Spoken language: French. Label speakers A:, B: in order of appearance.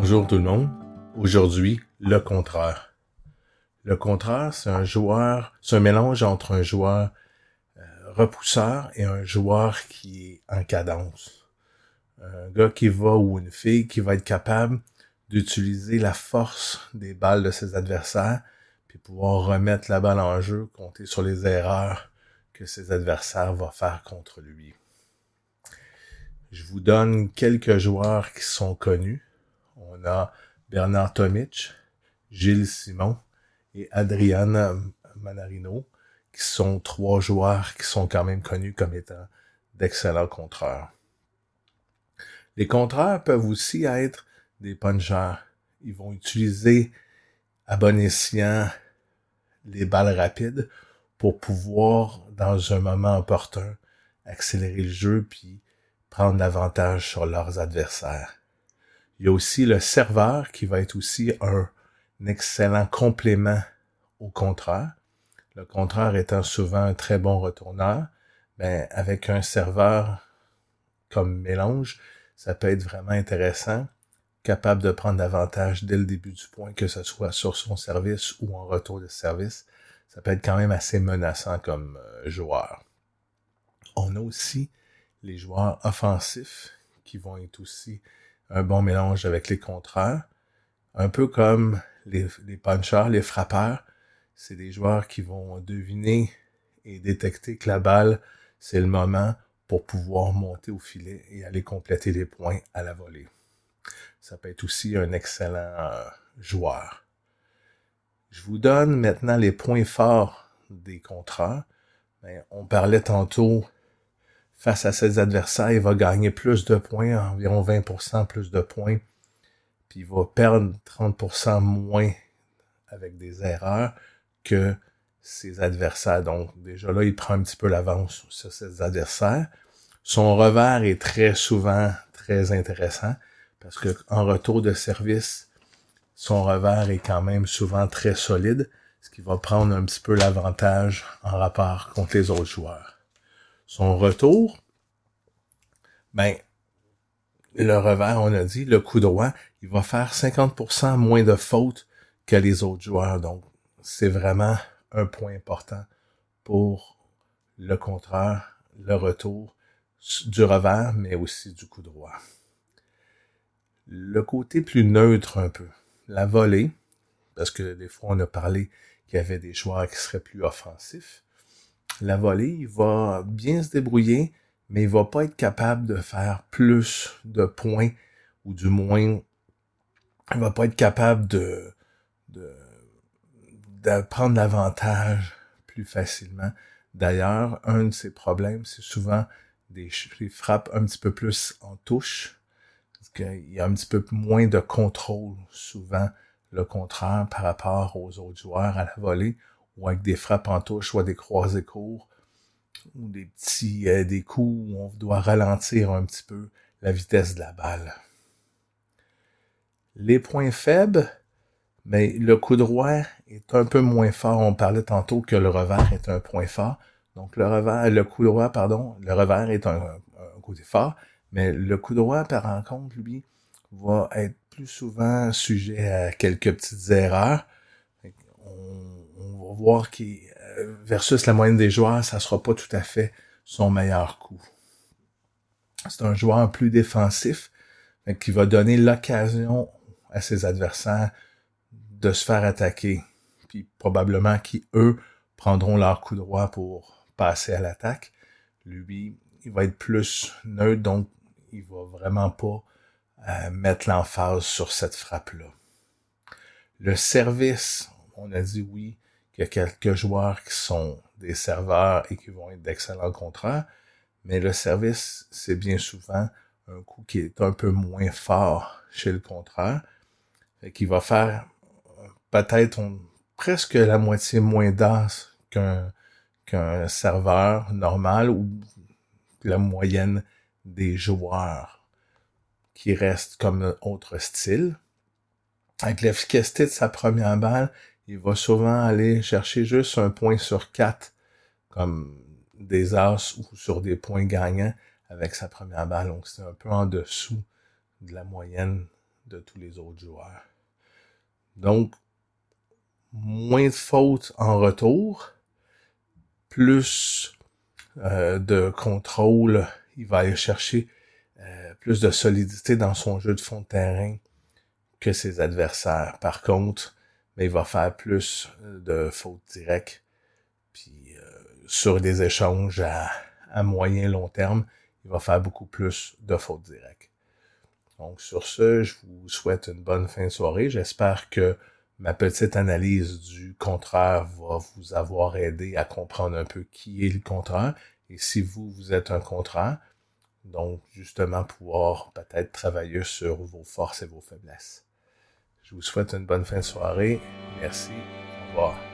A: Bonjour tout le monde. Aujourd'hui, le contraire. Le contraire, c'est un joueur, c'est un mélange entre un joueur euh, repousseur et un joueur qui est en cadence. Un gars qui va ou une fille qui va être capable d'utiliser la force des balles de ses adversaires puis pouvoir remettre la balle en jeu, compter sur les erreurs que ses adversaires vont faire contre lui. Je vous donne quelques joueurs qui sont connus. On a Bernard Tomic, Gilles Simon et Adriana Manarino, qui sont trois joueurs qui sont quand même connus comme étant d'excellents contreurs. Les contreurs peuvent aussi être des punchers. Ils vont utiliser à bon escient les balles rapides pour pouvoir, dans un moment opportun, accélérer le jeu puis prendre l'avantage sur leurs adversaires. Il y a aussi le serveur qui va être aussi un, excellent complément au contraire. Le contraire étant souvent un très bon retourneur, mais avec un serveur comme mélange, ça peut être vraiment intéressant, capable de prendre l'avantage dès le début du point, que ce soit sur son service ou en retour de service. Ça peut être quand même assez menaçant comme euh, joueur. On a aussi les joueurs offensifs qui vont être aussi un bon mélange avec les contraires. Un peu comme les, les punchers, les frappeurs. C'est des joueurs qui vont deviner et détecter que la balle, c'est le moment pour pouvoir monter au filet et aller compléter les points à la volée. Ça peut être aussi un excellent euh, joueur. Je vous donne maintenant les points forts des contrats. Ben, on parlait tantôt face à ses adversaires, il va gagner plus de points, environ 20% plus de points, puis il va perdre 30% moins avec des erreurs que ses adversaires. Donc déjà là, il prend un petit peu l'avance sur ses adversaires. Son revers est très souvent très intéressant parce que en retour de service, son revers est quand même souvent très solide, ce qui va prendre un petit peu l'avantage en rapport contre les autres joueurs son retour, ben, le revers, on a dit, le coup droit, il va faire 50% moins de fautes que les autres joueurs. Donc, c'est vraiment un point important pour le contraire, le retour du revers, mais aussi du coup droit. Le côté plus neutre un peu, la volée, parce que des fois on a parlé qu'il y avait des joueurs qui seraient plus offensifs la volée, il va bien se débrouiller, mais il va pas être capable de faire plus de points, ou du moins, il va pas être capable de, prendre l'avantage plus facilement. D'ailleurs, un de ses problèmes, c'est souvent des, des, frappes un petit peu plus en touche, parce qu'il y a un petit peu moins de contrôle souvent le contraire par rapport aux autres joueurs à la volée ou avec des frappes en touche, soit des croisés courts, ou des petits euh, des coups où on doit ralentir un petit peu la vitesse de la balle. Les points faibles, mais le coup droit est un peu moins fort. On parlait tantôt que le revers est un point fort. Donc le revers, le coup droit, pardon, le revers est un, côté fort, mais le coup droit, par contre, lui, va être plus souvent sujet à quelques petites erreurs voir qu'il euh, versus la moyenne des joueurs, ça sera pas tout à fait son meilleur coup. C'est un joueur plus défensif qui va donner l'occasion à ses adversaires de se faire attaquer, puis probablement qui eux prendront leur coup droit pour passer à l'attaque. Lui, il va être plus neutre, donc il va vraiment pas euh, mettre l'emphase sur cette frappe-là. Le service, on a dit oui, qu'il y a quelques joueurs qui sont des serveurs et qui vont être d'excellents contrats, mais le service, c'est bien souvent un coup qui est un peu moins fort chez le contrat, et qui va faire peut-être presque la moitié moins d'as qu'un serveur normal ou la moyenne des joueurs qui restent comme autre style. Avec l'efficacité de sa première balle, il va souvent aller chercher juste un point sur quatre, comme des as ou sur des points gagnants avec sa première balle. Donc c'est un peu en dessous de la moyenne de tous les autres joueurs. Donc, moins de fautes en retour, plus euh, de contrôle, il va aller chercher euh, plus de solidité dans son jeu de fond de terrain que ses adversaires. Par contre, mais il va faire plus de fautes directes. Puis euh, sur des échanges à, à moyen long terme, il va faire beaucoup plus de fautes directes. Donc sur ce, je vous souhaite une bonne fin de soirée. J'espère que ma petite analyse du contraire va vous avoir aidé à comprendre un peu qui est le contraire et si vous, vous êtes un contraire. Donc, justement, pouvoir peut-être travailler sur vos forces et vos faiblesses. Je vous souhaite une bonne fin de soirée. Merci. Au revoir.